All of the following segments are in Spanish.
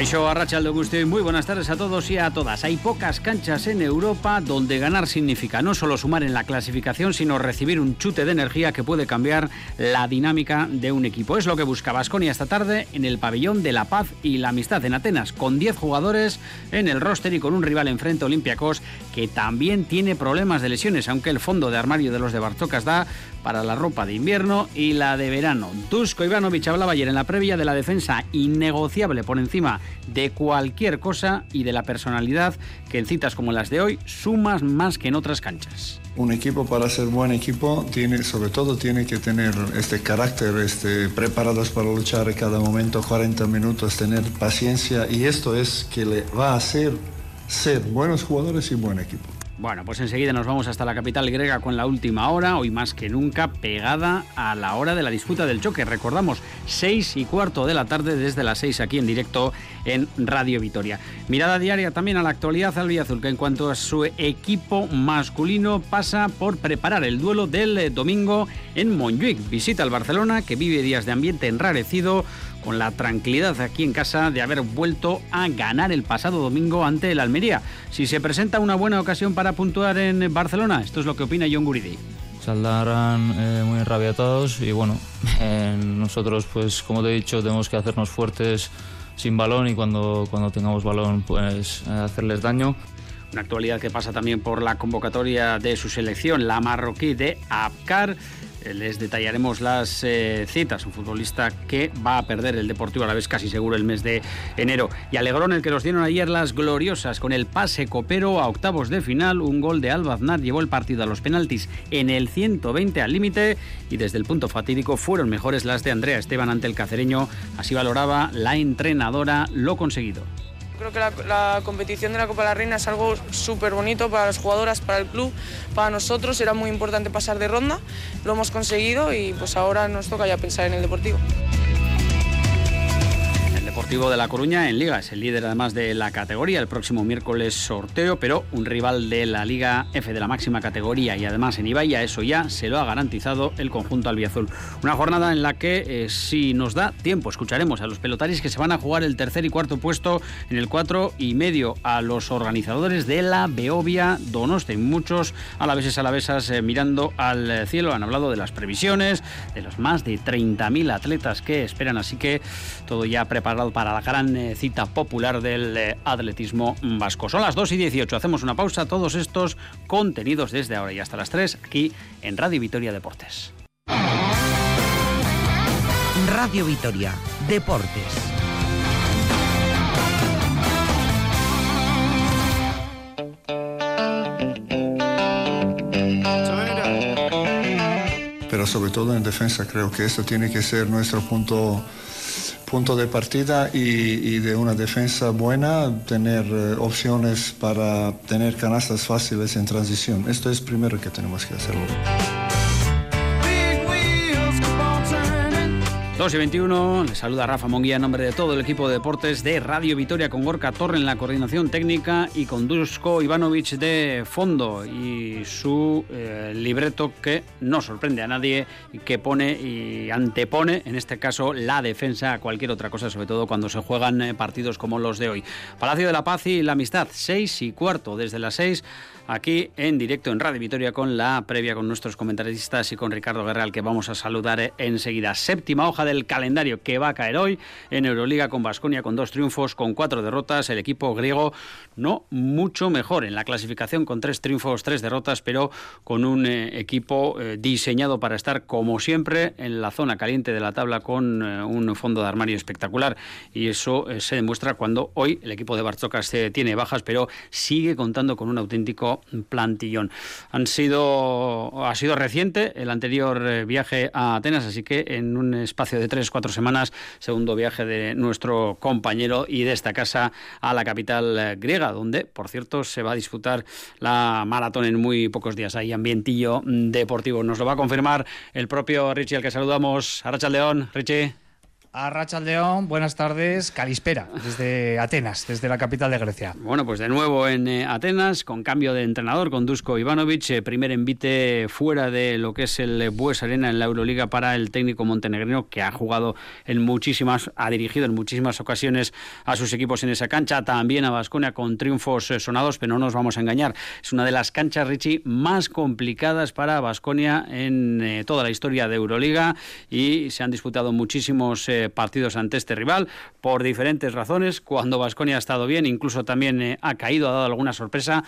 Caixo Arrachaldo Guste, muy buenas tardes a todos y a todas. Hay pocas canchas en Europa donde ganar significa no solo sumar en la clasificación, sino recibir un chute de energía que puede cambiar la dinámica de un equipo. Es lo que busca Basconia esta tarde en el pabellón de la paz y la amistad en Atenas, con 10 jugadores en el roster y con un rival enfrente Olympiacos que también tiene problemas de lesiones, aunque el fondo de armario de los de Bartocas da para la ropa de invierno y la de verano. Dusko Ivanovic hablaba ayer en la previa de la defensa innegociable por encima de cualquier cosa y de la personalidad que en citas como las de hoy sumas más que en otras canchas. Un equipo para ser buen equipo tiene, sobre todo tiene que tener este carácter, este, preparados para luchar cada momento 40 minutos, tener paciencia y esto es que le va a hacer ser buenos jugadores y buen equipo. Bueno, pues enseguida nos vamos hasta la capital griega con la última hora, hoy más que nunca pegada a la hora de la disputa del choque. Recordamos, seis y cuarto de la tarde desde las seis aquí en directo en Radio Vitoria. Mirada diaria también a la actualidad albiazul, que en cuanto a su equipo masculino pasa por preparar el duelo del eh, domingo en Montjuic. Visita al Barcelona, que vive días de ambiente enrarecido con la tranquilidad aquí en casa de haber vuelto a ganar el pasado domingo ante el Almería. Si se presenta una buena ocasión para puntuar en Barcelona, esto es lo que opina John Guridi. Saldrán eh, muy enrabiatados y bueno, eh, nosotros pues como te he dicho tenemos que hacernos fuertes sin balón y cuando, cuando tengamos balón pues eh, hacerles daño. Una actualidad que pasa también por la convocatoria de su selección, la marroquí de Abkar. Les detallaremos las eh, citas. Un futbolista que va a perder el Deportivo a la vez casi seguro el mes de enero. Y Alegrón, el que nos dieron ayer las gloriosas con el pase copero a octavos de final. Un gol de Albaznar llevó el partido a los penaltis en el 120 al límite. Y desde el punto fatídico fueron mejores las de Andrea Esteban ante el cacereño. Así valoraba la entrenadora lo conseguido. Creo que la, competición de la Copa de la Reina es algo súper bonito para las jugadoras, para el club, para nosotros. Era muy importante pasar de ronda, lo hemos conseguido y pues ahora nos toca ya pensar en el deportivo. Deportivo de La Coruña en Liga. Es el líder además de la categoría. El próximo miércoles sorteo, pero un rival de la Liga F de la máxima categoría y además en Ibaya eso ya se lo ha garantizado el conjunto albiazul. Una jornada en la que eh, si nos da tiempo escucharemos a los pelotaris que se van a jugar el tercer y cuarto puesto en el cuatro y medio a los organizadores de la Beovia Donosti. Muchos alaveses alavesas eh, mirando al cielo han hablado de las previsiones, de los más de 30.000 atletas que esperan, así que todo ya preparado para la gran eh, cita popular del eh, atletismo vasco. Son las 2 y 18. Hacemos una pausa. Todos estos contenidos desde ahora y hasta las 3 aquí en Radio Vitoria Deportes. Radio Vitoria Deportes. Pero sobre todo en defensa creo que esto tiene que ser nuestro punto punto de partida y, de una defensa buena, tener eh, opciones para tener canastas fáciles en transición. Esto es primero que tenemos que hacerlo. 2 y 21, le saluda Rafa Monguía en nombre de todo el equipo de deportes de Radio Vitoria con Gorka Torre en la coordinación técnica y con Dusko Ivanovic de fondo y su eh, libreto que no sorprende a nadie y que pone y antepone en este caso la defensa a cualquier otra cosa, sobre todo cuando se juegan eh, partidos como los de hoy. Palacio de la Paz y la Amistad, 6 y cuarto, desde las 6 aquí en directo en Radio Vitoria con la previa con nuestros comentaristas y con Ricardo Guerra, al que vamos a saludar enseguida. Séptima hoja del calendario que va a caer hoy en Euroliga con Basconia con dos triunfos, con cuatro derrotas. El equipo griego no mucho mejor en la clasificación con tres triunfos, tres derrotas, pero con un eh, equipo eh, diseñado para estar como siempre en la zona caliente de la tabla con eh, un fondo de armario espectacular. Y eso se demuestra cuando hoy el equipo de Bartzocas tiene bajas, pero sigue contando con un auténtico plantillón. Han sido, ha sido reciente el anterior eh, viaje a Atenas, así que en un espacio de tres, cuatro semanas, segundo viaje de nuestro compañero y de esta casa a la capital eh, griega, donde, por cierto, se va a disputar la maratón en muy pocos días. Hay ambientillo deportivo. Nos lo va a confirmar el propio Richie, al que saludamos. Aracha León, Richie. A Rachaldeón, buenas tardes. Calispera, desde Atenas, desde la capital de Grecia. Bueno, pues de nuevo en eh, Atenas, con cambio de entrenador, con Dusko Ivanovic. Eh, primer envite fuera de lo que es el Bues Arena en la Euroliga para el técnico montenegrino, que ha jugado en muchísimas, ha dirigido en muchísimas ocasiones a sus equipos en esa cancha. También a Basconia con triunfos eh, sonados, pero no nos vamos a engañar. Es una de las canchas, Richie, más complicadas para Basconia en toda la historia de Euroliga y se han disputado muchísimos partidos ante este rival por diferentes razones. Cuando Vasconia ha estado bien, incluso también eh, ha caído, ha dado alguna sorpresa.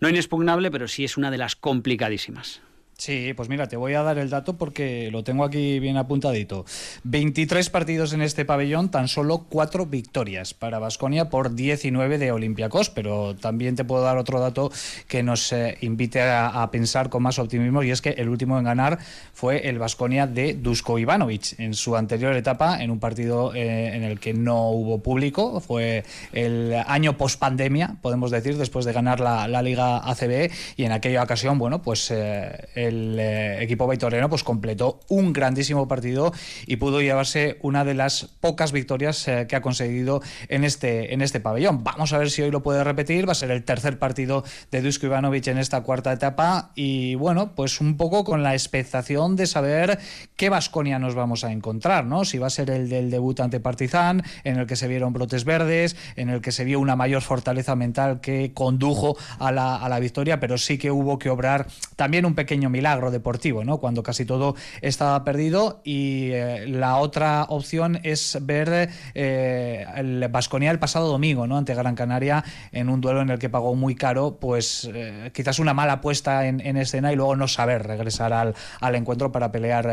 No inexpugnable, pero sí es una de las complicadísimas. Sí, pues mira, te voy a dar el dato porque lo tengo aquí bien apuntadito. 23 partidos en este pabellón, tan solo 4 victorias para Vasconia por 19 de Olympiacos, pero también te puedo dar otro dato que nos eh, invite a, pensar con más optimismo y es que el último en ganar fue el Vasconia de Dusko Ivanovic en su anterior etapa, en un partido eh, en el que no hubo público, fue el año post pandemia, podemos decir, después de ganar la, Liga ACB y en aquella ocasión, bueno, pues... Eh, el eh, equipo vitoriano pues completó un grandísimo partido y pudo llevarse una de las pocas victorias eh, que ha conseguido en este, en este pabellón. Vamos a ver si hoy lo puede repetir, va a ser el tercer partido de Dusko Ivanovic en esta cuarta etapa y bueno, pues un poco con la expectación de saber qué Vasconia nos vamos a encontrar, ¿no? Si va a ser el del debut ante Partizan, en el que se vieron brotes verdes, en el que se vio una mayor fortaleza mental que condujo a la, a la victoria, pero sí que hubo que obrar también un pequeño milagro deportivo, ¿no? Cuando casi todo estaba perdido y eh, la otra opción es ver eh, el Vasconia el pasado domingo, ¿no? Ante Gran Canaria en un duelo en el que pagó muy caro, pues eh, quizás una mala puesta en, escena y luego no saber regresar al, al encuentro para pelear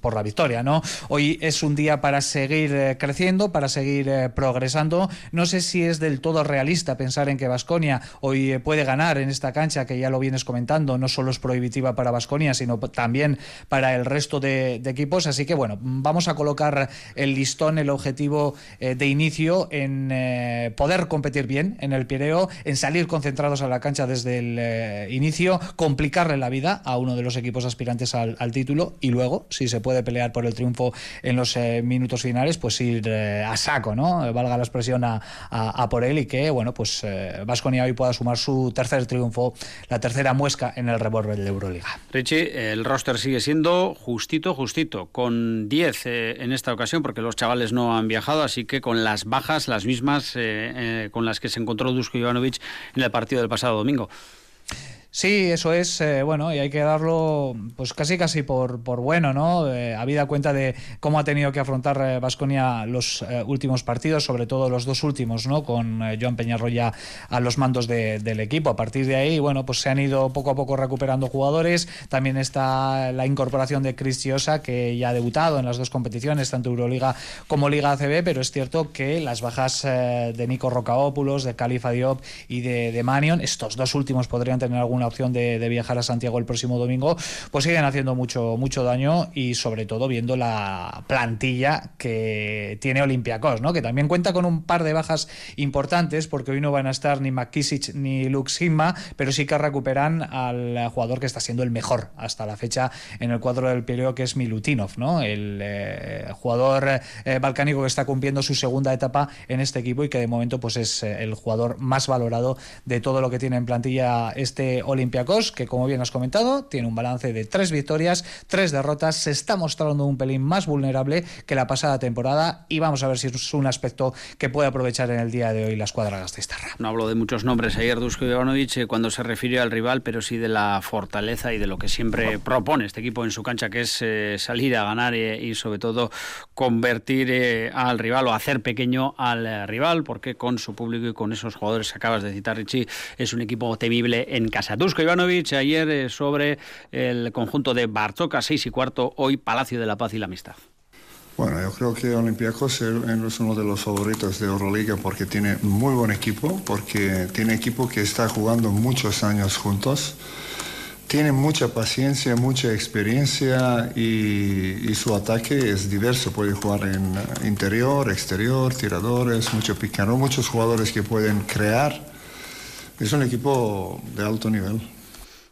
por la victoria, ¿no? Hoy es un día para seguir creciendo, para seguir progresando. No sé si es del todo realista pensar en que Vasconia hoy puede ganar en esta cancha que ya lo vienes comentando, no solo es prohibitivo para Vasconia, sino también para el resto de, equipos. Así que bueno, vamos a colocar el listón, el objetivo eh, de inicio en eh, poder competir bien en el Pireo, en salir concentrados a la cancha desde el eh, inicio, complicarle la vida a uno de los equipos aspirantes al, título y luego, si se puede pelear por el triunfo en los minutos finales, pues ir a saco, ¿no? Valga la expresión a, por él y que, bueno, pues Vasconia hoy pueda sumar su tercer triunfo, la tercera muesca en el revólver de Euro. Richie, el roster sigue siendo justito, justito, con 10 eh, en esta ocasión, porque los chavales no han viajado, así que con las bajas, las mismas eh, eh, con las que se encontró Dusko Ivanovic en el partido del pasado domingo. Sí, eso es, eh, bueno, y hay que darlo pues casi casi por, por bueno, ¿no? Eh, habida cuenta de cómo ha tenido que afrontar Vasconia eh, los últimos partidos, sobre todo los dos últimos, ¿no? Con Joan Peñarroya a los mandos del equipo. A partir de ahí, bueno, pues se han ido poco a poco recuperando jugadores. También está la incorporación de Chris Chiosa, que ya ha debutado en las dos competiciones, tanto Euroliga como Liga ACB, pero es cierto que las bajas de Nico Rocaópulos, de Califa Diop y de, de Manion, estos dos últimos podrían tener alguna opción de, viajar a Santiago el próximo domingo, pues siguen haciendo mucho, mucho daño y sobre todo viendo la plantilla que tiene Olympiacos, ¿no? que también cuenta con un par de bajas importantes porque hoy no van a estar ni McKissick ni Lux pero sí que recuperan al jugador que está siendo el mejor hasta la fecha en el cuadro del Pireo, que es Milutinov, ¿no? el eh, jugador eh, balcánico que está cumpliendo su segunda etapa en este equipo y que de momento pues es eh, el jugador más valorado de todo lo que tiene en plantilla este Olympiacos, que como bien has comentado, tiene un balance de tres victorias, tres derrotas, se está mostrando un pelín más vulnerable que la pasada temporada y vamos a ver si es un aspecto que puede aprovechar en el día de hoy la escuadra gastistarra. No hablo de muchos nombres ayer Dusko Ivanovic eh, cuando se refirió al rival, pero sí de la fortaleza y de lo que siempre propone este equipo en su cancha, que es eh, salir a ganar eh, y sobre todo convertir al rival o hacer pequeño al rival, porque con su público y con esos jugadores que acabas de citar, Richie, es un equipo temible en casa. Dusko Ivanovic ayer eh, sobre el conjunto de Bartoca, 6 y cuarto, hoy Palacio de la Paz y la Amistad. Bueno, yo creo que Olympiacos es uno de los favoritos de Euroliga porque tiene muy buen equipo, porque tiene equipo que está jugando muchos años juntos, tiene mucha paciencia, mucha experiencia y, y su ataque es diverso, puede jugar en interior, exterior, tiradores, mucho picaro, muchos jugadores que pueden crear es un equipo de alto nivel.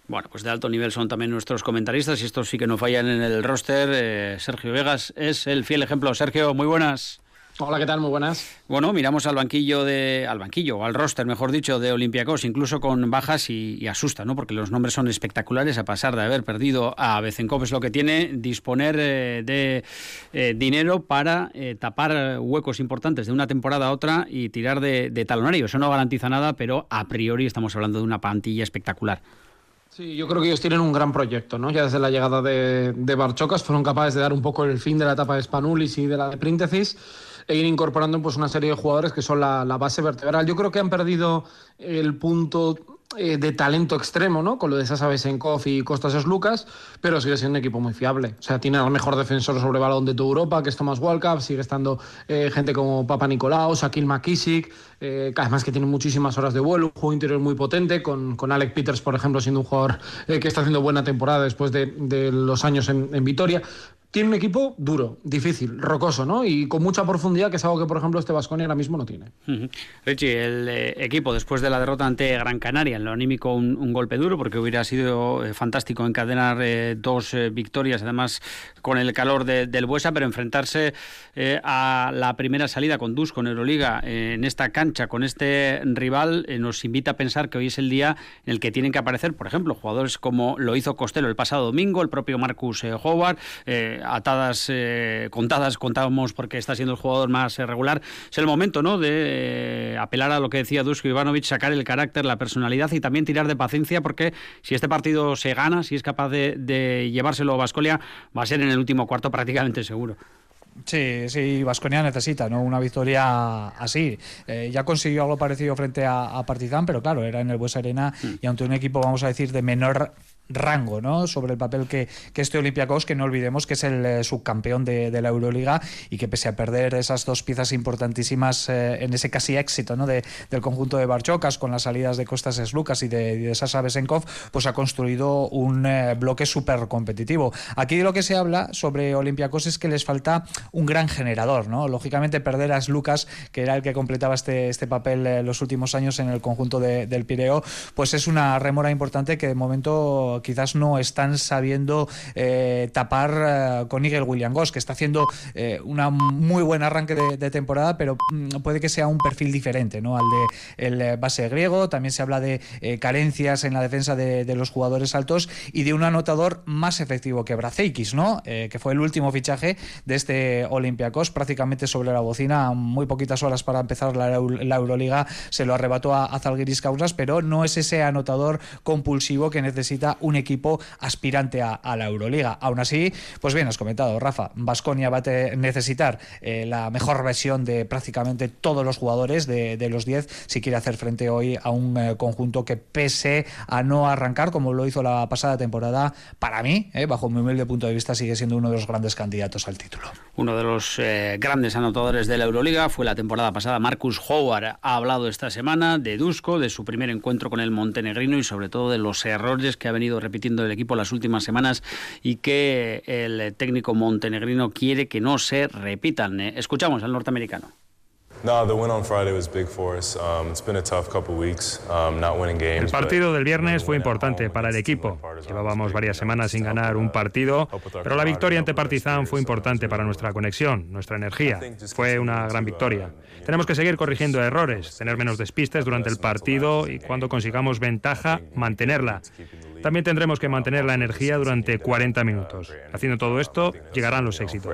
Bueno, pues de alto nivel son también nuestros comentaristas y estos sí que no fallan en el roster. Eh, Sergio Vegas es el fiel ejemplo. Sergio, muy buenas. Hola, ¿qué tal? Muy buenas. Bueno, miramos al banquillo de, al banquillo, al roster, mejor dicho, de Olympiacos, incluso con bajas y, asusta, ¿no? Porque los nombres son espectaculares, a pesar de haber perdido a Bezenkov es lo que tiene disponer eh, de eh, dinero para eh, tapar huecos importantes de una temporada a otra y tirar de, de talonario. Eso no garantiza nada, pero a priori estamos hablando de una plantilla espectacular. Sí, yo creo que ellos tienen un gran proyecto, ¿no? Ya desde la llegada de, de Barchocas fueron capaces de dar un poco el fin de la etapa de Spanulis y de la de Príntesis e ir incorporando pues una serie de jugadores que son la, base vertebral. Yo creo que han perdido el punto eh, de talento extremo, ¿no? Con lo de Sasa Besenkov y Costas Lucas, pero sigue siendo un equipo muy fiable. O sea, tiene al mejor defensor sobre balón de toda Europa, que es Thomas Walkup, sigue estando eh, gente como Papa Nicolau, Sakil McKissick, eh, además que tiene muchísimas horas de vuelo, un juego interior muy potente, con, con Alec Peters, por ejemplo, siendo un jugador que está haciendo buena temporada después de, los años en Vitoria tiene un equipo duro, difícil, rocoso, ¿no? Y con mucha profundidad, que es algo que, por ejemplo, este Vasconia ahora mismo no tiene. Richie, el eh, equipo, después de la derrota ante Gran Canaria, en lo anímico, un, golpe duro, porque hubiera sido eh, fantástico encadenar eh, dos victorias, además con el calor de, del Buesa, pero enfrentarse a la primera salida con Dus, con Euroliga, en esta cancha, con este rival, nos invita a pensar que hoy es el día en el que tienen que aparecer, por ejemplo, jugadores como lo hizo Costello el pasado domingo, el propio Marcus Howard, atadas, eh, contadas, contábamos porque está siendo el jugador más eh, regular. Es el momento, ¿no?, de eh, apelar a lo que decía Dusko Ivanovic, sacar el carácter, la personalidad y también tirar de paciencia, porque si este partido se gana, si es capaz de, de llevárselo a Bascolia, va a ser en el último cuarto prácticamente seguro. Sí, sí, Vasconia necesita ¿no? una victoria así. Eh, ya consiguió algo parecido frente a, a, Partizan, pero claro, era en el Buesa Arena mm. y ante un equipo, vamos a decir, de menor rango ¿no? sobre el papel que, que este Olympiacos, que no olvidemos que es el eh, subcampeón de, la Euroliga y que pese a perder esas dos piezas importantísimas eh, en ese casi éxito ¿no? de, del conjunto de Barchocas con las salidas de Costas Slucas y de, de Sasa Besenkov, pues ha construido un eh, bloque súper competitivo. Aquí de lo que se habla sobre Olympiacos es que les falta un gran generador. ¿no? Lógicamente perder a Slucas, que era el que completaba este, este papel los últimos años en el conjunto de, del Pireo, pues es una remora importante que de momento quizás no están sabiendo eh, tapar eh, con Nigel William Goss, que está haciendo eh, una muy buen arranque de, temporada, pero mm, puede que sea un perfil diferente ¿no? al de el base griego. También se habla de carencias en la defensa de, los jugadores altos y de un anotador más efectivo que Braceikis, ¿no? Que fue el último fichaje de este Olympiacos, prácticamente sobre la bocina, muy poquitas horas para empezar la, la Euroliga, se lo arrebató a, a Zalgiris Causas, pero no es ese anotador compulsivo que necesita un equipo aspirante a, la Euroliga. Aún así, pues bien, has comentado, Rafa, Basconia va a necesitar eh, la mejor versión de prácticamente todos los jugadores de, de los 10 si quiere hacer frente hoy a un eh, conjunto que pese a no arrancar como lo hizo la pasada temporada, para mí, eh, bajo mi humilde punto de vista, sigue siendo uno de los grandes candidatos al título. Uno de los eh, grandes anotadores de la Euroliga fue la temporada pasada Marcus Howard. Ha hablado esta semana de Dusko, de su primer encuentro con el montenegrino y sobre todo de los errores que ha venido repitiendo el equipo las últimas semanas y que el técnico montenegrino quiere que no se repitan. Escuchamos al norteamericano. El partido del viernes fue importante para el equipo. Llevábamos varias semanas sin ganar un partido, pero la victoria ante Partizan fue importante para nuestra conexión, nuestra energía. Fue una gran victoria. Tenemos que seguir corrigiendo errores, tener menos despistes durante el partido y cuando consigamos ventaja, mantenerla. También tendremos que mantener la energía durante 40 minutos. Haciendo todo esto, llegarán los éxitos.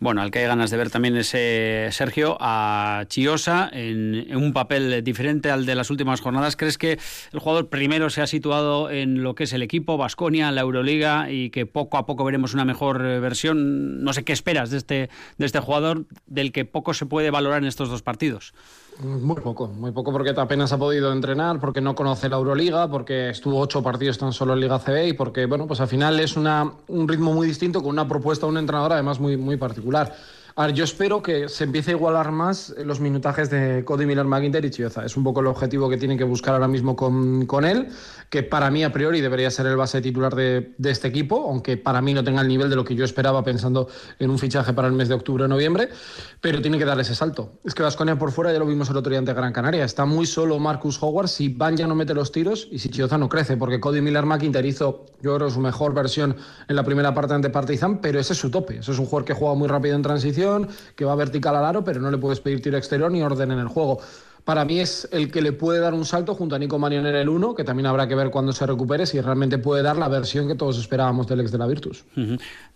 Bueno, al que hay ganas de ver también es eh, Sergio a Chiosa en, en, un papel diferente al de las últimas jornadas. ¿Crees que el jugador primero se ha situado en lo que es el equipo, Basconia, la Euroliga y que poco a poco veremos una mejor eh, versión? No sé qué esperas de este, de este jugador del que poco se puede valorar en estos dos partidos. Muy poco, muy poco porque apenas ha podido entrenar, porque no conoce la Euroliga, porque estuvo ocho partidos tan solo en Liga CB y porque, bueno, pues al final es una, un ritmo muy distinto con una propuesta de un entrenador además muy, muy particular. A ver, yo espero que se empiece a igualar más los minutajes de Cody Miller McIntyre y Chioza. Es un poco el objetivo que tienen que buscar ahora mismo con, con él, que para mí a priori debería ser el base titular de, de, este equipo, aunque para mí no tenga el nivel de lo que yo esperaba pensando en un fichaje para el mes de octubre o noviembre, pero tiene que dar ese salto. Es que Vasconia por fuera ya lo vimos el otro día ante Gran Canaria. Está muy solo Marcus Howard si Van ya no mete los tiros y si Chioza no crece, porque Cody Miller McIntyre hizo, yo creo, su mejor versión en la primera parte ante Partizan, pero ese es su tope. Eso es un jugador que juega muy rápido en transición que va vertical al aro, pero no le puedes pedir tiro exterior ni orden en el juego. Para mí es el que le puede dar un salto junto a Nico Marion en el 1, que también habrá que ver cuando se recupere si realmente puede dar la versión que todos esperábamos del ex de la Virtus.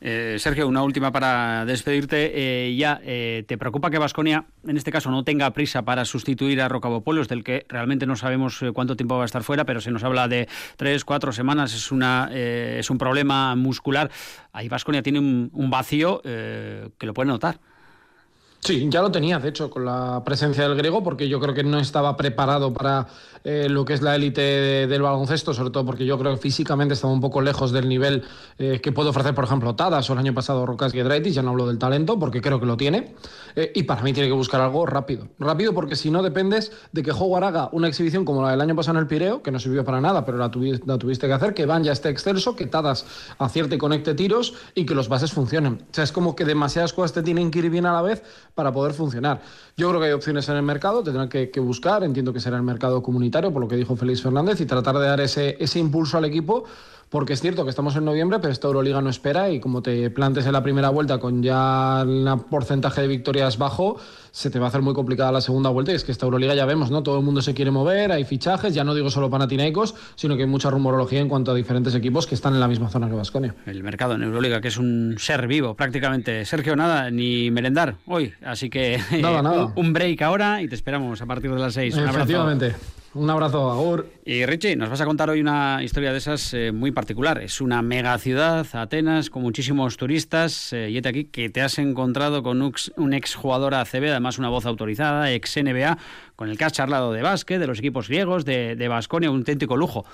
eh, Sergio, una última para despedirte. Eh, ya, eh, ¿te preocupa que Vasconia, en este caso, no tenga prisa para sustituir a Rocabopolos, del que realmente no sabemos eh, cuánto tiempo va a estar fuera, pero se nos habla de tres, cuatro semanas, es, una, eh, es un problema muscular. Ahí Vasconia tiene un, un vacío que lo puede notar. Sí, ya lo tenía, de hecho, con la presencia del griego, porque yo creo que no estaba preparado para eh, lo que es la élite de, del baloncesto, sobre todo porque yo creo que físicamente estaba un poco lejos del nivel eh, que puede ofrecer, por ejemplo, Tadas o el año pasado Rocas Giedraitis, ya no hablo del talento, porque creo que lo tiene, eh, y para mí tiene que buscar algo rápido. Rápido porque si no dependes de que Howard haga una exhibición como la del año pasado en el Pireo, que no sirvió para nada, pero la, tuvi la tuviste que hacer, que Van ya esté excelso, que Tadas acierte y conecte tiros y que los bases funcionen. O sea, es como que demasiadas cosas te tienen que ir bien a la vez para poder funcionar. Yo creo que hay opciones en el mercado, tendrán que, buscar, entiendo que será el mercado comunitario, por lo que dijo Félix Fernández, y tratar de dar ese impulso al equipo, porque es cierto que estamos en noviembre, pero esta Euroliga no espera, y como te plantes en la primera vuelta con ya un porcentaje de victorias bajo, se te va a hacer muy complicada la segunda vuelta, y es que esta Euroliga ya vemos, ¿no? Todo el mundo se quiere mover, hay fichajes, ya no digo solo Panathinaikos, sino que hay mucha rumorología en cuanto a diferentes equipos que están en la misma zona que Vasconia. El mercado en Euroliga, que es un ser vivo prácticamente. Sergio, nada, ni merendar hoy, así que nada, nada. un break ahora y te esperamos a partir de las seis. Un Efectivamente. Un abrazo, Agur. Y Richie, nos vas a contar hoy una historia de esas eh, muy particular. Es una mega ciudad, Atenas, con muchísimos turistas. Eh, y este aquí que te has encontrado con un ex jugador ACB, además una voz autorizada, ex NBA, con el que has charlado de básquet, de los equipos griegos, de Basconia, un auténtico lujo.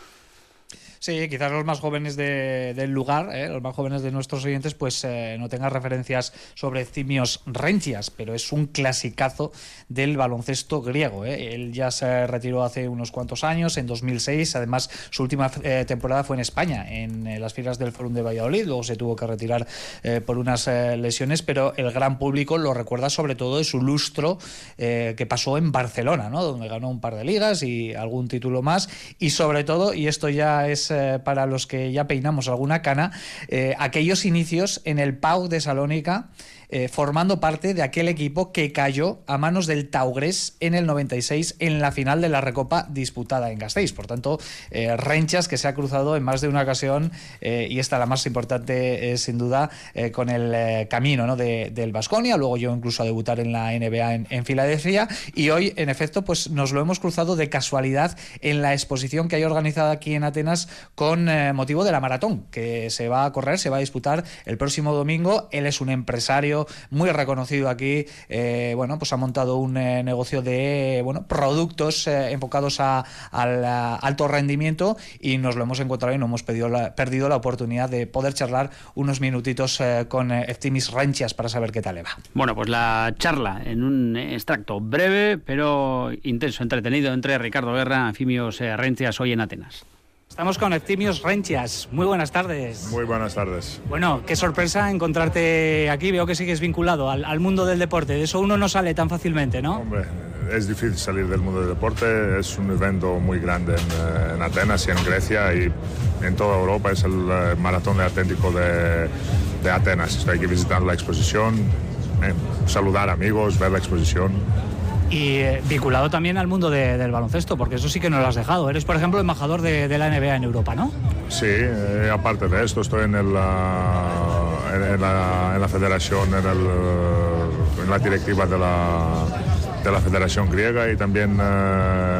Sí, quizás los más jóvenes de, del lugar, ¿eh? los más jóvenes de nuestros oyentes, pues eh, no tengan referencias sobre Cimios Rencias, pero es un clasicazo del baloncesto griego. ¿eh? Él ya se retiró hace unos cuantos años, en 2006. Además, su última eh, temporada fue en España, en las filas del Forum de Valladolid. Luego se tuvo que retirar eh, por unas eh, lesiones, pero el gran público lo recuerda sobre todo de su lustro que pasó en Barcelona, ¿no? donde ganó un par de ligas y algún título más. Y sobre todo, y esto ya es eh, para los que ya peinamos alguna cana, eh, aquellos inicios en el Pau de Salónica. Eh, formando parte de aquel equipo que cayó a manos del Taugres en el 96 en la final de la Recopa disputada en Gasteiz. Por tanto, eh, Renchas que se ha cruzado en más de una ocasión eh, y esta la más importante sin duda con el camino ¿no? de, del Basconia. Luego yo incluso a debutar en la NBA en, en, Filadelfia y hoy en efecto pues nos lo hemos cruzado de casualidad en la exposición que hay organizada aquí en Atenas con motivo de la maratón que se va a correr, se va a disputar el próximo domingo. Él es un empresario muy reconocido aquí, eh, bueno, pues ha montado un eh, negocio de bueno, productos eh, enfocados a, al alto rendimiento y nos lo hemos encontrado y no hemos perdido la oportunidad de poder charlar unos minutitos con Eftimis Renchias para saber qué tal le va. Bueno, pues la charla en un extracto breve pero intenso, entretenido entre Ricardo Guerra, Anfimios Rencias hoy en Atenas. Estamos con Eptimios Renchias. Muy buenas tardes. Muy buenas tardes. Bueno, qué sorpresa encontrarte aquí. Veo que sigues vinculado al, al, mundo del deporte. De eso uno no sale tan fácilmente, ¿no? Hombre, es difícil salir del mundo del deporte. Es un evento muy grande en, en Atenas y en Grecia y en toda Europa. Es el maratón de Atlético de, de Atenas. Hay que visitar la exposición, eh, saludar amigos, ver la exposición y eh, vinculado también al mundo de, del baloncesto, porque eso sí que no lo has dejado. Eres, por ejemplo, embajador de, la NBA en Europa, ¿no? Sí, eh, aparte de esto, estoy en, en, la, en, la, federación, en, la directiva de la, de la Federación Griega y también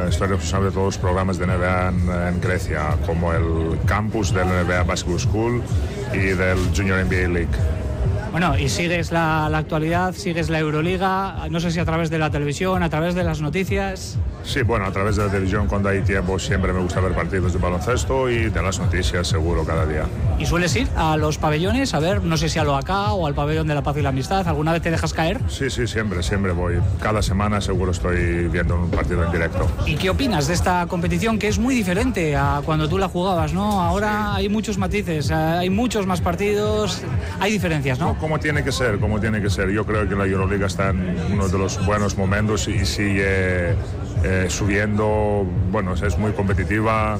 estoy responsable de todos los programas de NBA en, Grecia, como el campus del NBA Basketball School y del Junior NBA League. Bueno, y sigues la, actualidad, sigues la Euroliga, no sé si a través de la televisión, a través de las noticias. Sí, bueno, a través de la televisión cuando hay tiempo siempre me gusta ver partidos de baloncesto y de las noticias seguro cada día. ¿Y sueles ir a los pabellones? A ver, no sé si a lo acá o al pabellón de la paz y la amistad. ¿Alguna vez te dejas caer? Sí, sí, siempre, siempre voy. Cada semana seguro estoy viendo un partido en directo. ¿Y qué opinas de esta competición que es muy diferente a cuando tú la jugabas, no? Ahora hay muchos matices, hay muchos más partidos, hay diferencias, ¿no? Como tiene que ser, como tiene que ser. Yo creo que la Euroliga está en uno de los buenos momentos y sigue eh, subiendo. Bueno, es muy competitiva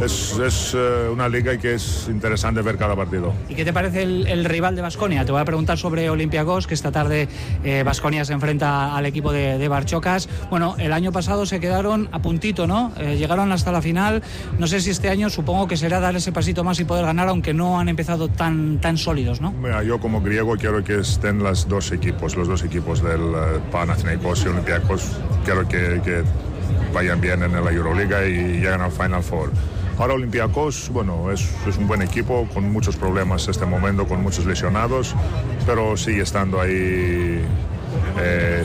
es, es eh, una liga que es interesante ver cada partido. ¿Y qué te parece el, rival de Basconia? Te voy a preguntar sobre Olympiacos, que esta tarde Basconia eh, se enfrenta al equipo de, de, Barchocas. Bueno, el año pasado se quedaron a puntito, ¿no? Eh, llegaron hasta la final. No sé si este año supongo que será dar ese pasito más y poder ganar, aunque no han empezado tan, tan sólidos, ¿no? Mira, yo como griego quiero que estén los dos equipos, los dos equipos del Panathinaikos y Olympiacos. Quiero que, que vayan bien en la Euroliga y lleguen al Final Four. Ahora Olympiacos, bueno, es, es, un buen equipo con muchos problemas este momento, con muchos lesionados, pero sigue estando ahí eh,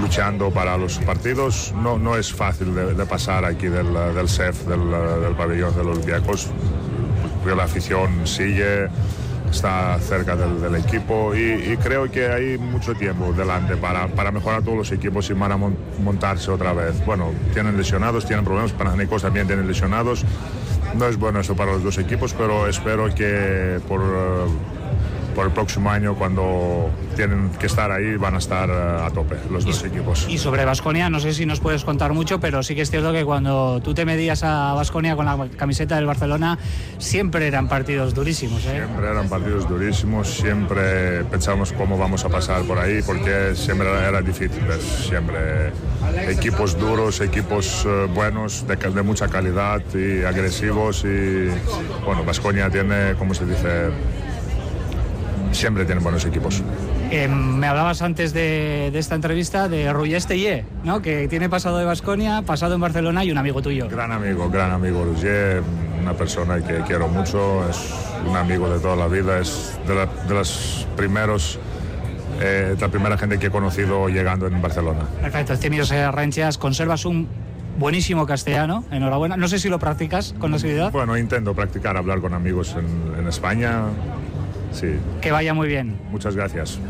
luchando para los partidos. No, no es fácil de, pasar aquí del, del CEF, del, del pabellón de los Olympiacos, porque la afición sigue está cerca del, equipo y, creo que hay mucho tiempo delante para, para mejorar todos los equipos y para montarse otra vez. Bueno, tienen lesionados, tienen problemas, Panathinaikos también tienen lesionados. No es bueno eso para los dos equipos, pero espero que por por el próximo año cuando tienen que estar ahí van a estar eh, a tope los dos equipos. Y sobre Vasconia, no sé si nos puedes contar mucho, pero sí que es cierto que cuando tú te medías a Vasconia con la camiseta del Barcelona, siempre eran partidos durísimos. ¿eh? Siempre eran partidos durísimos, siempre pensamos cómo vamos a pasar por ahí, porque siempre era difícil, siempre equipos duros, equipos eh, buenos, de, de mucha calidad y agresivos y bueno, Vasconia tiene, como se dice, siempre tienen buenos equipos. Eh, me hablabas antes de, esta entrevista de Rui Estelle, ¿no? que tiene pasado de Basconia, pasado en Barcelona y un amigo tuyo. Gran amigo, gran amigo Roger, una persona que quiero mucho, es un amigo de toda la vida, es de, los primeros eh, la primera gente que he conocido llegando en Barcelona. Perfecto, Timios Renchias, conservas un buenísimo castellano, enhorabuena. No sé si lo practicas con asiduidad. Bueno, intento practicar, hablar con amigos en, en España, que vaya muy bien. Muchas gracias.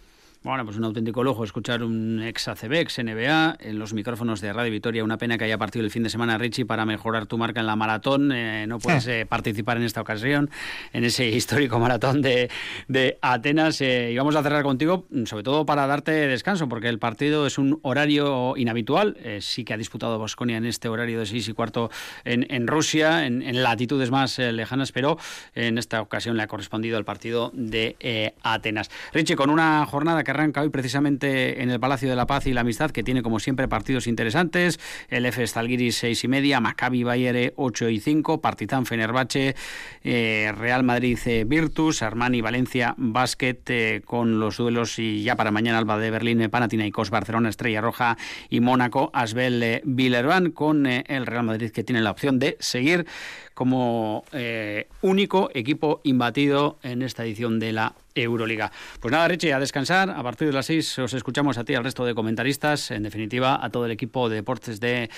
Bueno, pues un auténtico lujo escuchar un ex ACB, ex NBA, en los micrófonos de Radio Vitoria. Una pena que haya partido el fin de semana, Richie, para mejorar tu marca en la maratón. Eh, no puedes eh, participar en esta ocasión, en ese histórico maratón de, Atenas. Eh, y vamos a cerrar contigo, sobre todo para darte descanso, porque el partido es un horario inhabitual. sí que ha disputado Bosconia en este horario de 6 y cuarto en, Rusia, en, latitudes más lejanas, pero en esta ocasión le ha correspondido el partido de Atenas. Richie, con una jornada que arranca hoy precisamente en el Palacio de la Paz y la Amistad, que tiene como siempre partidos interesantes. El F Stalgiris 6 y media, Maccabi Bayere 8 y 5, Partizan Fenerbahce, eh, Real Madrid eh, Virtus, Armani Valencia Basket eh, con los duelos y ya para mañana Alba de Berlín, Panathinaikos Barcelona Estrella Roja y Mónaco Asbel Villerban con el Real Madrid que tiene la opción de seguir como único equipo imbatido en esta edición de la Euroliga. Pues nada, Richie, a descansar. A partir de las seis os escuchamos a ti, al resto de comentaristas, en definitiva, a todo el equipo de deportes de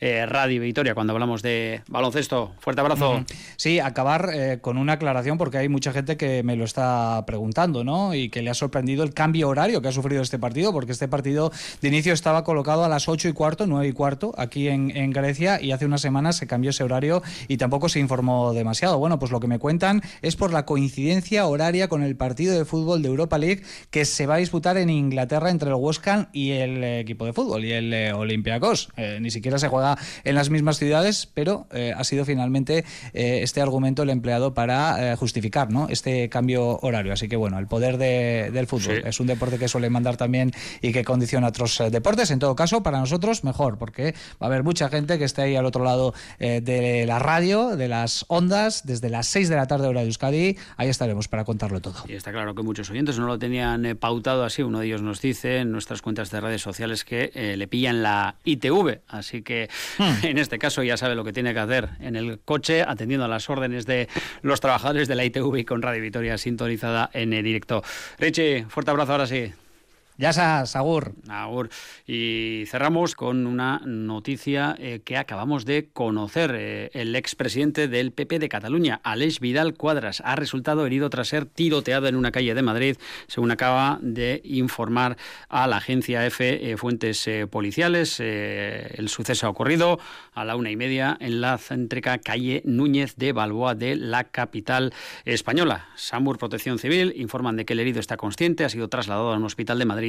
eh, Radio Victoria cuando hablamos de baloncesto. Fuerte abrazo. Sí, acabar eh, con una aclaración porque hay mucha gente que me lo está preguntando, ¿no? Y que le ha sorprendido el cambio horario que ha sufrido este partido, porque este partido de inicio estaba colocado a las ocho y cuarto, nueve y cuarto, aquí en Grecia, y hace unas semanas se cambió ese horario y tampoco se informó demasiado. Bueno, pues lo que me cuentan es por la coincidencia horaria con el partido de fútbol de Europa League que se va a disputar en Inglaterra entre el West Ham y el equipo de fútbol y el eh, Olympiacos. Eh, ni siquiera se juega en las mismas ciudades, pero eh, ha sido finalmente este argumento el empleado para justificar ¿no? este cambio horario. Así que bueno, el poder del fútbol es un deporte que suele mandar también y que condiciona otros deportes. En todo caso, para nosotros mejor, porque va a haber mucha gente que esté ahí al otro lado de la radio, de las ondas, desde las 6 de la tarde hora de Euskadi. Ahí estaremos para contarlo todo. Y claro que muchos oyentes no lo tenían eh, pautado así. Uno de ellos nos dice en nuestras cuentas de redes sociales que eh, le pillan la ITV. Así que hmm. en este caso ya sabe lo que tiene que hacer en el coche, atendiendo a las órdenes de los trabajadores de la ITV y con Radio Vitoria sintonizada en directo. Richie, fuerte abrazo ahora sí. Ya sabes, Agur. Agur. Y cerramos con una noticia eh, que acabamos de conocer. Eh, el expresidente del PP de Cataluña, Aleix Vidal Cuadras, ha resultado herido tras ser tiroteado en una calle de Madrid, según acaba de informar a la agencia EFE eh, fuentes policiales. el suceso ha ocurrido a la una y media en la céntrica calle Núñez de Balboa de la capital española. Samur Protección Civil informan de que el herido está consciente, ha sido trasladado a un hospital de Madrid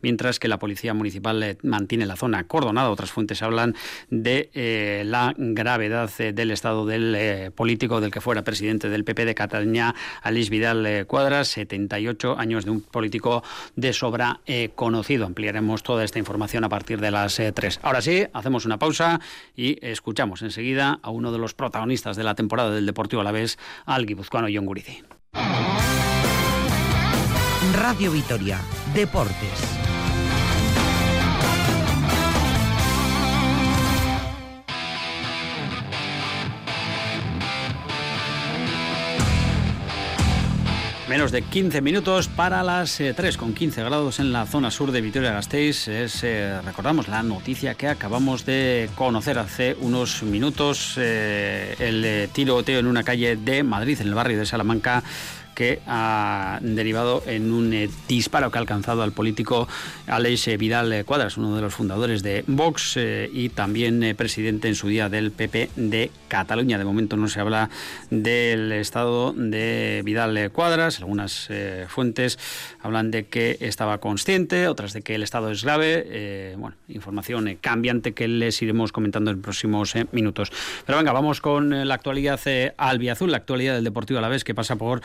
mientras que la Policía Municipal eh, mantiene la zona acordonada. Otras fuentes hablan de eh, la gravedad eh, del estado del político del que fuera presidente del PP de Cataluña, Alice Vidal Cuadras, 78 años de un político de sobra conocido. Ampliaremos toda esta información a partir de las 3. Ahora sí, hacemos una pausa y escuchamos enseguida a uno de los protagonistas de la temporada del Deportivo Alavés, al guipuzcoano John Gurizi. Radio Vitoria, Deportes. Menos de 15 minutos para las 3, eh, con 15 grados en la zona sur de Vitoria-Gasteiz. Es, eh, recordamos, la noticia que acabamos de conocer hace unos minutos. Eh, el tiroteo en una calle de Madrid, en el barrio de Salamanca, que ha derivado en un eh, disparo que ha alcanzado al político Alex Vidal Cuadras, uno de los fundadores de Vox eh, y también eh, presidente en su día del PP de Cataluña. De momento no se habla del estado de Vidal Cuadras. Algunas fuentes hablan de que estaba consciente, otras de que el estado es grave. bueno, información cambiante que les iremos comentando en próximos minutos. Pero venga, vamos con la actualidad albiazul, la actualidad del Deportivo Alavés que pasa por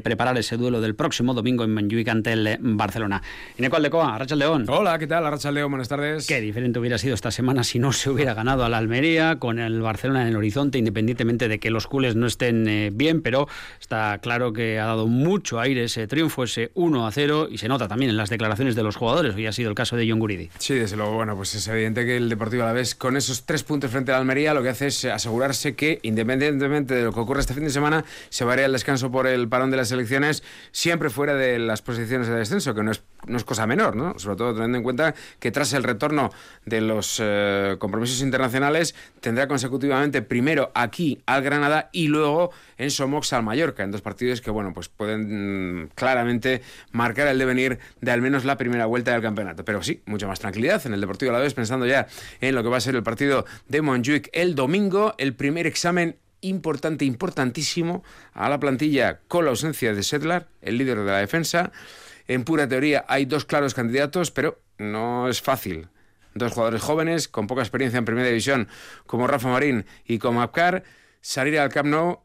preparar ese duelo del próximo domingo en Montjuic ante el Barcelona. Ineco Aldecoa, Arracha León. Hola, ¿qué tal? Arracha León, buenas tardes. Qué diferente hubiera sido esta semana si no se hubiera ganado a la Almería con el Barcelona en el horizonte, independientemente de que los culés no estén eh, bien, pero está claro que ha dado mucho aire ese triunfo, ese 1 a 0, y se nota también en las declaraciones de los jugadores. Hoy ha sido el caso de John Guridi. Sí, desde luego, bueno, pues es evidente que el Deportivo a la vez, con esos tres puntos frente a la Almería, lo que hace es asegurarse que, independientemente de lo que ocurra este fin de semana, se va a ir al descanso por el parón de las elecciones siempre fuera de las posiciones de descenso, que no es, no es cosa menor, ¿no? Sobre todo teniendo en cuenta que tras el retorno de los eh, compromisos internacionales tendrá consecutivamente primero aquí al Granada y luego en Somox al Mallorca, en dos partidos que, bueno, pues pueden mm, claramente marcar el devenir de al menos la primera vuelta del campeonato. Pero sí, mucha más tranquilidad en el Deportivo a la vez, pensando ya en lo que va a ser el partido de Montjuic el domingo, el primer examen importante, importantísimo a la plantilla con la ausencia de Sedlar, el líder de la defensa. En pura teoría hay dos claros candidatos, pero no es fácil. Dos jugadores jóvenes con poca experiencia en primera división, como Rafa Marín y como Abkar, salir al Camp Nou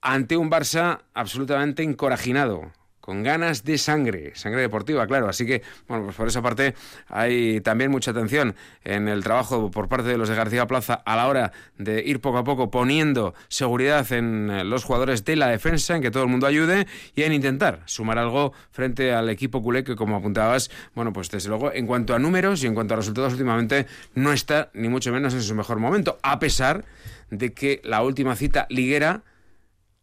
ante un Barça absolutamente encorajinado con ganas de sangre, sangre deportiva, claro. Así que, bueno, pues por esa parte hay también mucha atención en el trabajo por parte de los de García Plaza a la hora de ir poco a poco poniendo seguridad en eh, los jugadores de la defensa, en que todo el mundo ayude y en intentar sumar algo frente al equipo culé que, como apuntabas, bueno, pues desde luego, en cuanto a números y en cuanto a resultados últimamente, no está ni mucho menos en su mejor momento, a pesar de que la última cita liguera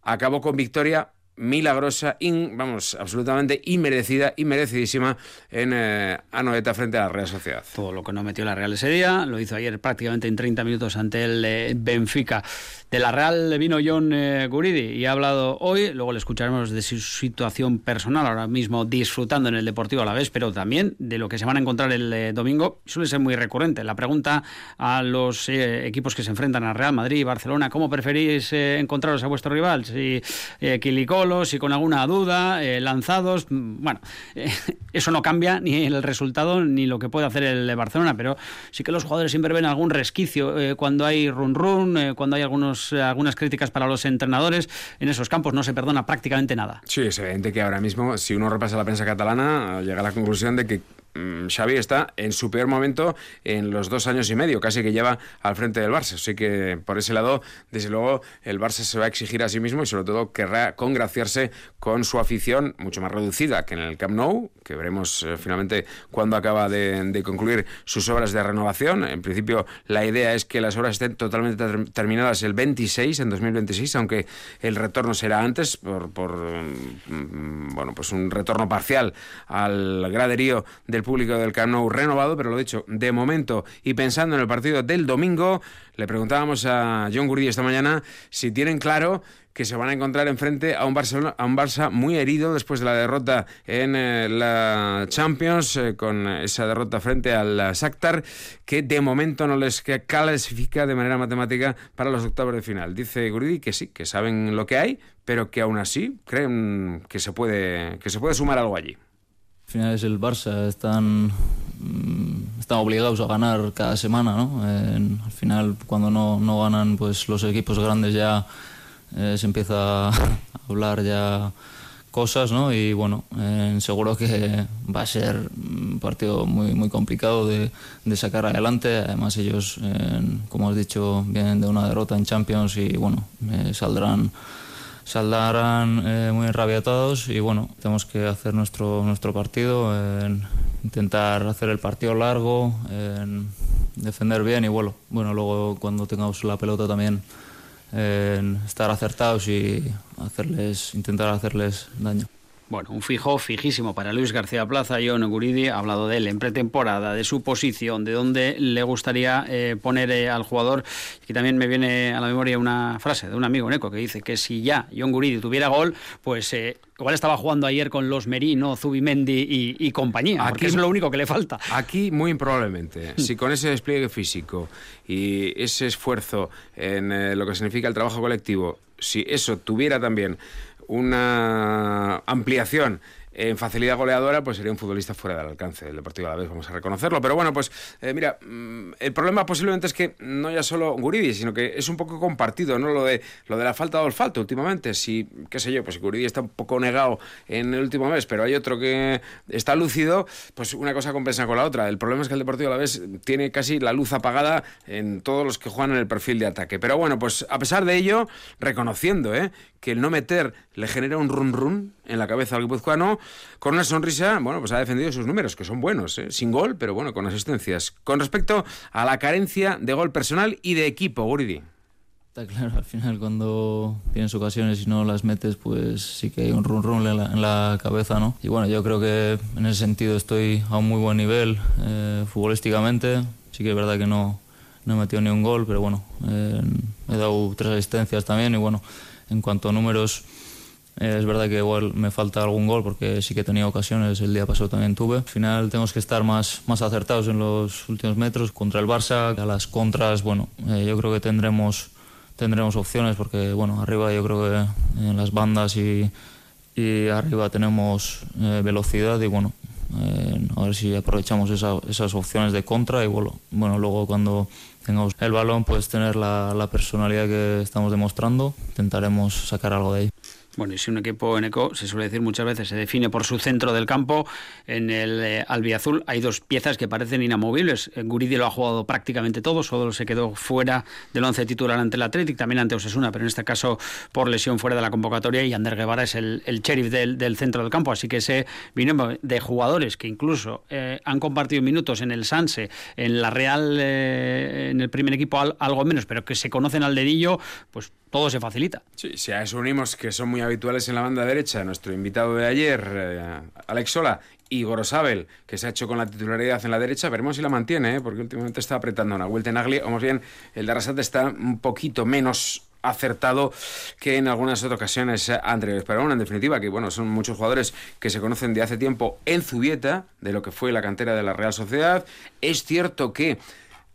acabó con victoria milagrosa, vamos, absolutamente inmerecida y merecidísima en eh, Anoeta frente a la Real Sociedad. Todo lo que no metió la Real ese día, lo hizo ayer prácticamente en 30 minutos ante el eh, Benfica. De la Real vino John eh, Guridi y ha hablado hoy, luego le escucharemos de su situación personal, ahora mismo disfrutando en el Deportivo a la vez, pero también de lo que se van a encontrar el eh, domingo, suele ser muy recurrente. La pregunta a los equipos que se enfrentan a Real Madrid y Barcelona, ¿cómo preferís encontraros a vuestro rival? Si Quilicol y con alguna duda, eh, lanzados. Mm, bueno, eh, eso no cambia ni el resultado ni lo que puede hacer el Barcelona, pero sí que los jugadores siempre ven algún resquicio eh, cuando hay run run, cuando hay algunos, algunas críticas para los entrenadores. En esos campos no se perdona prácticamente nada. Sí, es evidente que ahora mismo, si uno repasa la prensa catalana, llega a la conclusión de que Xavi está en su peor momento en los dos años y medio, casi que lleva al frente del Barça. Así que por ese lado, desde luego, el Barça se va a exigir a sí mismo y sobre todo querrá congraciarse con su afición mucho más reducida que en el Camp Nou, que veremos eh, finalmente cuándo acaba de, concluir sus obras de renovación. En principio, la idea es que las obras estén totalmente terminadas el 26, en 2026, aunque el retorno será antes por, por mm, bueno, pues un retorno parcial al graderío del público del Camp renovado, pero lo dicho, de momento y pensando en el partido del domingo, le preguntábamos a John Gurdy esta mañana si tienen claro que se van a encontrar enfrente a un Barcelona, Barça muy herido después de la derrota en eh, la Champions, eh, con esa derrota frente al Shakhtar, que de momento no les clasifica de manera matemática para los octavos de final. Dice Guridi que sí, que saben lo que hay, pero que aún así creen que se puede, que se puede sumar algo allí. Al final es el Barça, están, mm, están obligados a ganar cada semana, ¿no? al final, cuando no, no ganan, pues los equipos grandes ya eh, se empieza a hablar ya cosas, ¿no? Y bueno, eh, seguro que va a ser un partido muy, muy complicado de, sacar adelante. Además ellos, eh, como has dicho, vienen de una derrota en Champions y bueno, saldrán saldrán muy enrabiatados y bueno, tenemos que hacer nuestro, nuestro partido, intentar hacer el partido largo, defender bien y bueno, bueno, luego cuando tengamos la pelota también estar acertados y hacerles, intentar hacerles daño. Bueno, un fijo fijísimo para Luis García Plaza. John Guridi ha hablado de él en pretemporada, de su posición, de dónde le gustaría eh, poner eh, al jugador. Y también me viene a la memoria una frase de un amigo Neco que dice que si ya John Guridi tuviera gol, pues eh, igual estaba jugando ayer con los Merino, Zubimendi y, compañía, aquí, es lo único que le falta. Aquí muy improbablemente. si con ese despliegue físico y ese esfuerzo en lo que significa el trabajo colectivo, si eso tuviera también una ampliación en facilidad goleadora, pues sería un futbolista fuera del alcance del Deportivo a la vez, vamos a reconocerlo. Pero bueno, pues eh, mira, mm, el problema posiblemente es que no ya solo Guridi, sino que es un poco compartido, ¿no? Lo de, lo de la falta de olfato últimamente. Si, qué sé yo, pues Guridi está un poco negado en el último mes, pero hay otro que está lúcido, pues una cosa compensa con la otra. El problema es que el Deportivo a la vez tiene casi la luz apagada en todos los que juegan en el perfil de ataque. Pero bueno, pues a pesar de ello, reconociendo, ¿eh? que el no meter le genera un run run en la cabeza al guipuzcoano, con una sonrisa, bueno, pues ha defendido sus números, que son buenos, ¿eh? sin gol, pero bueno, con asistencias. Con respecto a la carencia de gol personal y de equipo, Guridi. Está claro, al final cuando tienes ocasiones y no las metes, pues sí que hay un run run en la, cabeza, ¿no? Y bueno, yo creo que en ese sentido estoy a un muy buen nivel eh, futbolísticamente. Sí que es verdad que no, no he metido ni un gol, pero bueno, eh, he dado tres asistencias también y bueno, en cuanto a números, es verdad que igual me falta algún gol porque sí que tenido ocasiones, el día pasado también tuve. Al final tenemos que estar más, más acertados en los últimos metros contra el Barça. A las contras, bueno, eh, yo creo que tendremos, tendremos opciones porque, bueno, arriba yo creo que en las bandas y, y arriba tenemos eh, velocidad y, bueno, a ver si aprovechamos esas opciones de contra y, bueno, bueno luego cuando tengamos el balón, pues tener la, la personalidad que estamos demostrando, intentaremos sacar algo de ahí. Bueno, y si un equipo en ECO, se suele decir muchas veces, se define por su centro del campo, en el eh, albiazul hay dos piezas que parecen inamovibles. Eh, Guridi lo ha jugado prácticamente todo, solo se quedó fuera del once titular ante el Athletic, también ante Osasuna, pero en este caso por lesión fuera de la convocatoria y Ander Guevara es el, el sheriff del, centro del campo. Así que ese vino de jugadores que incluso eh, han compartido minutos en el Sanse, en la Real, en el primer equipo algo menos, pero que se conocen al dedillo, pues todo se facilita. Sí, si a eso unimos que son muy habituales en la banda derecha, nuestro invitado de ayer, eh, Alex Sola, y Gorosabel, que se ha hecho con la titularidad en la derecha, veremos si la mantiene, ¿eh? porque últimamente está apretando una vuelta en Agli, o más bien el de Arrasate está un poquito menos acertado que en algunas otras ocasiones anteriores. Pero bueno, en definitiva, que bueno, son muchos jugadores que se conocen de hace tiempo en Zubieta, de lo que fue la cantera de la Real Sociedad. Es cierto que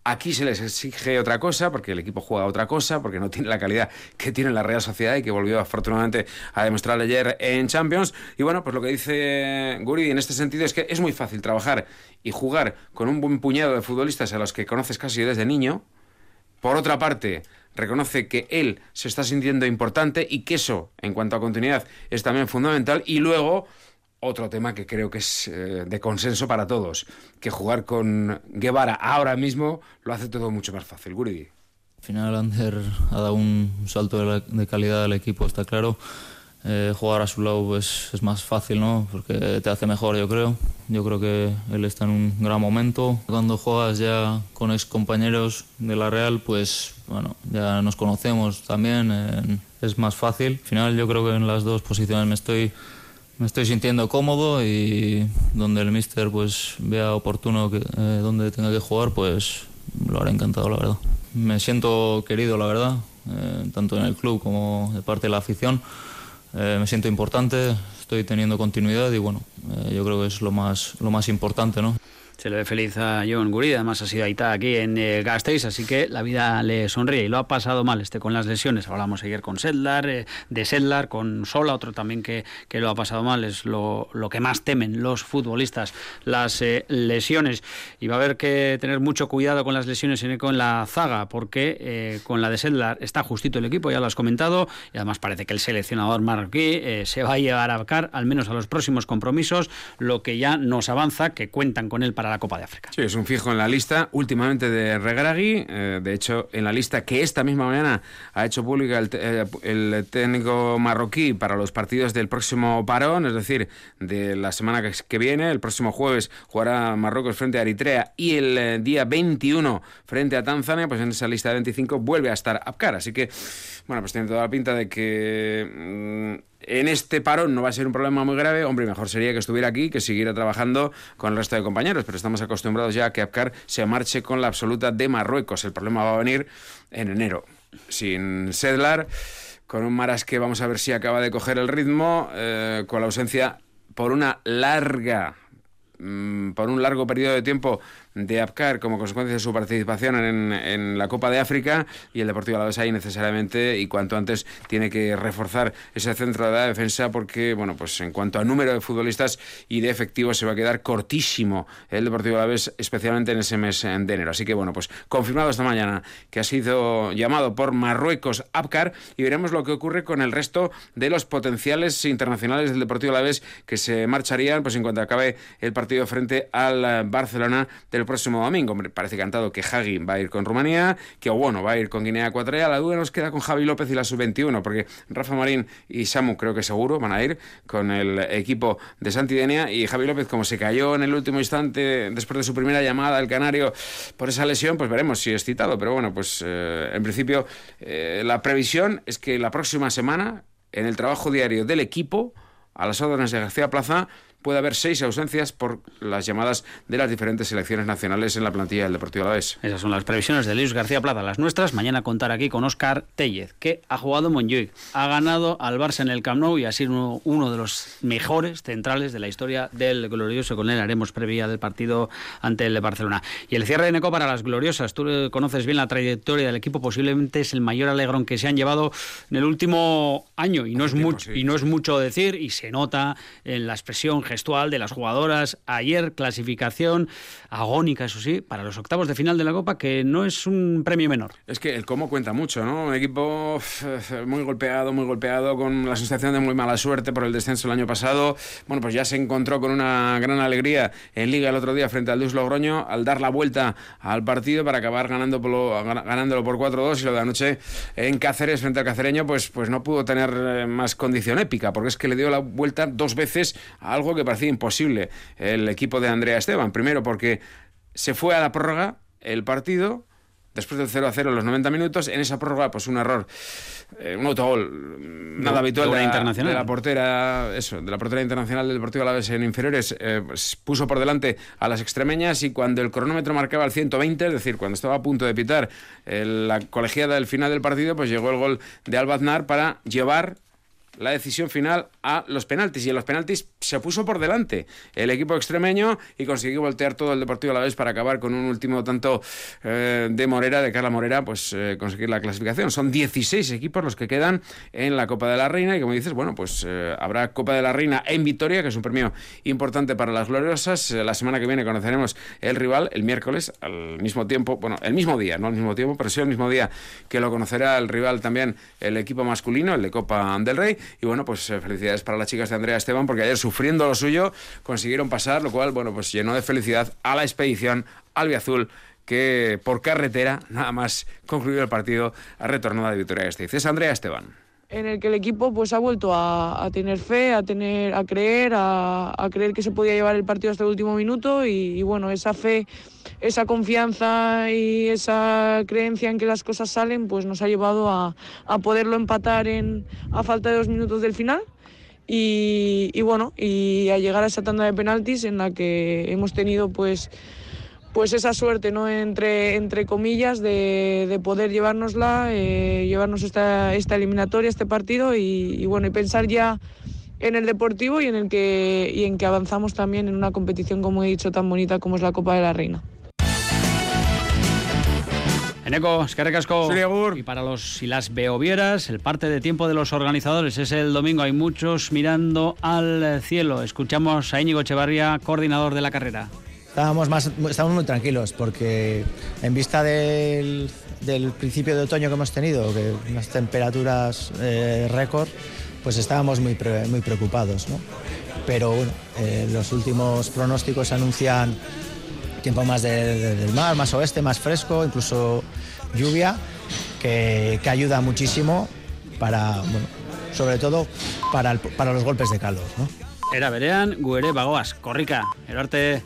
Aquí se les exige otra cosa, porque el equipo juega otra cosa, porque no tiene la calidad que tiene la Real Sociedad y que volvió afortunadamente a demostrar ayer en Champions. Y bueno, pues lo que dice Guri en este sentido es que es muy fácil trabajar y jugar con un buen puñado de futbolistas a los que conoces casi desde niño. Por otra parte, reconoce que él se está sintiendo importante y que eso, en cuanto a continuidad, es también fundamental. Y luego otro tema que creo que es eh, de consenso para todos, que jugar con Guevara ahora mismo lo hace todo mucho más fácil. Guridi. Al final Ander ha dado un salto de, calidad al equipo, está claro. Eh, jugar a su lado pues, es más fácil, ¿no? Porque te hace mejor, yo creo. Yo creo que él está en un gran momento. Cuando juegas ya con ex compañeros de la Real, pues bueno, ya nos conocemos también, es más fácil. Al final yo creo que en las dos posiciones me estoy me estoy sintiendo cómodo y donde el mister pues vea oportuno eh, donde tenga que jugar, pues lo haré encantado, la verdad. Me siento querido, la verdad, eh, tanto en el club como de parte de la afición. Eh, me siento importante, estoy teniendo continuidad y bueno, yo creo que es lo más, lo más importante, ¿no? Se le ve feliz a John Gurida, además ha sido ahí aquí en eh, Gasteiz, así que la vida le sonríe y lo ha pasado mal este con las lesiones. Hablamos ayer con Sedlar, eh, de Sedlar, con Sola, otro también que, que lo ha pasado mal, es lo, lo, que más temen los futbolistas, las eh, lesiones. Y va a haber que tener mucho cuidado con las lesiones en, con la zaga, porque con la de Sedlar está justito el equipo, ya lo has comentado, y además parece que el seleccionador marroquí se va a llevar a buscar, al menos a los próximos compromisos, lo que ya nos avanza, que cuentan con él para Copa de África. Sí, es un fijo en la lista últimamente de Regragui, eh, de hecho en la lista que esta misma mañana ha hecho pública el, eh, el, técnico marroquí para los partidos del próximo parón, es decir, de la semana que, viene, el próximo jueves jugará Marruecos frente a Eritrea y el eh, día 21 frente a Tanzania, pues en esa lista de 25 vuelve a estar Apcar, así que bueno, pues tiene toda la pinta de que... Mm, en este parón no va a ser un problema muy grave, hombre, mejor sería que estuviera aquí, que siguiera trabajando con el resto de compañeros, pero estamos acostumbrados ya a que Apcar se marche con la absoluta de Marruecos. El problema va a venir en enero. Sin Sedlar, con un Maras que vamos a ver si acaba de coger el ritmo, eh, con la ausencia por una larga, mm, por un largo periodo de tiempo de Apcar como consecuencia de su participación en, la Copa de África y el Deportivo Alavés ahí necesariamente y cuanto antes tiene que reforzar ese centro de la defensa porque, bueno, pues en cuanto a número de futbolistas y de efectivos se va a quedar cortísimo el Deportivo Alavés, especialmente en ese mes de enero. Así que, bueno, pues confirmado esta mañana que ha sido llamado por Marruecos Apcar y veremos lo que ocurre con el resto de los potenciales internacionales del Deportivo Alavés que se marcharían pues en cuanto acabe el partido frente al Barcelona del el próximo domingo. Parece cantado que Hagi va a ir con Rumanía, que bueno va a ir con Guinea Ecuatorial. La duda nos queda con Javi López y la sub-21, porque Rafa Marín y Samu creo que seguro van a ir con el equipo de Santidenia y Javi López, como se cayó en el último instante después de su primera llamada al Canario por esa lesión, pues veremos si es citado. Pero bueno, pues eh, en principio eh, la previsión es que la próxima semana, en el trabajo diario del equipo, a las órdenes de García Plaza, puede haber seis ausencias por las llamadas de las diferentes selecciones nacionales en la plantilla del Deportivo Alavés. Esas son las previsiones de Luis García Plata, las nuestras. Mañana contar aquí con Óscar Tellez, que ha jugado Montjuic, ha ganado al Barça en el Camp Nou y ha sido uno, de los mejores centrales de la historia del glorioso. Con él haremos previa del partido ante el Barcelona. Y el cierre de Neco para las gloriosas. Tú conoces bien la trayectoria del equipo, posiblemente es el mayor alegrón que se han llevado en el último año y no es mucho y no es mucho decir y se nota en la expresión gestual de las jugadoras. Ayer clasificación agónica, eso sí, para los octavos de final de la Copa, que no es un premio menor. Es que el cómo cuenta mucho, ¿no? Un equipo muy golpeado, muy golpeado, con la sensación de muy mala suerte por el descenso el año pasado. Bueno, pues ya se encontró con una gran alegría en Liga el otro día frente al Luz Logroño al dar la vuelta al partido para acabar ganando por ganándolo por 4-2 y lo de anoche en Cáceres frente al Cacereño, pues, pues no pudo tener eh, más condición épica, porque es que le dio la vuelta dos veces a algo que parecía imposible el equipo de Andrea Esteban. Primero porque se fue a la prórroga el partido después del 0 a 0 en los 90 minutos, en esa prórroga, pues un error, eh, un autogol, nada habitual de, la, internacional. de la portera, eso, de la portera internacional del Deportivo Alavés en inferiores, eh, pues puso por delante a las extremeñas y cuando el cronómetro marcaba el 120, es decir, cuando estaba a punto de pitar la colegiada del final del partido, pues llegó el gol de Albaznar para llevar la decisión final a los penaltis. Y en los penaltis se puso por delante el equipo extremeño y consiguió voltear todo el Deportivo a la vez para acabar con un último tanto eh, de Morera, de Carla Morera, pues eh, conseguir la clasificación. Son 16 equipos los que quedan en la Copa de la Reina y como dices, bueno, pues eh, habrá Copa de la Reina en Vitoria, que es un premio importante para las gloriosas. la semana que viene conoceremos el rival el miércoles al mismo tiempo, bueno, el mismo día, no al mismo tiempo, pero sí el mismo día que lo conocerá el rival también el equipo masculino, el de Copa del Rey. Y bueno, pues felicidades para las chicas de Andrea Esteban, porque ayer sufriendo lo suyo consiguieron pasar, lo cual, bueno, pues llenó de felicidad a la expedición albiazul que por carretera, nada más concluido el partido, ha retornado a la victoria Gasteiz. Es Andrea Esteban en el que el equipo pues ha vuelto a, tener fe, a tener, a creer, a, creer que se podía llevar el partido hasta el último minuto y, bueno, esa fe, esa confianza y esa creencia en que las cosas salen, pues nos ha llevado a, poderlo empatar en, a falta de dos minutos del final. Y, y bueno, y a llegar a esa tanda de penaltis en la que hemos tenido pues pues esa suerte, ¿no? Entre, entre comillas, de, de poder llevárnosla, eh, llevarnos esta, esta eliminatoria, este partido y, bueno, y pensar ya en el deportivo y en el que y en que avanzamos también en una competición, como he dicho, tan bonita como es la Copa de la Reina. Eneco, Escarrecasco. Y para los y las beovieras, el parte de tiempo de los organizadores es el domingo. Hay muchos mirando al cielo. Escuchamos a Íñigo Echevarría, coordinador de la carrera. Estábamos, más, estábamos muy tranquilos porque en vista del, principio de otoño que hemos tenido, que unas temperaturas eh, récord, pues estábamos muy, muy preocupados. ¿no? Pero bueno, eh, los últimos pronósticos anuncian tiempo más del mar, más oeste, más fresco, incluso lluvia, que, ayuda muchísimo para, bueno, sobre todo para, para los golpes de calor. ¿no? Era berean, gu ere bagoaz, korrika, erarte.